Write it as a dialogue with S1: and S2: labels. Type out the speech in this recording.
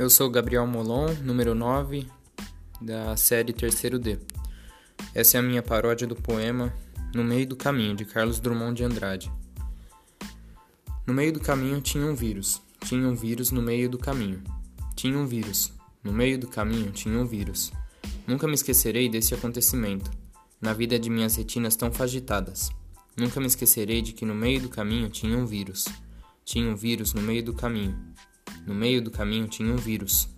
S1: Eu sou Gabriel Molon, número 9 da série Terceiro D. Essa é a minha paródia do poema No Meio do Caminho, de Carlos Drummond de Andrade. No meio do caminho tinha um vírus. Tinha um vírus no meio do caminho. Tinha um vírus. No meio do caminho tinha um vírus. Nunca me esquecerei desse acontecimento, na vida de minhas retinas tão fagitadas. Nunca me esquecerei de que no meio do caminho tinha um vírus. Tinha um vírus no meio do caminho. No meio do caminho tinha um vírus.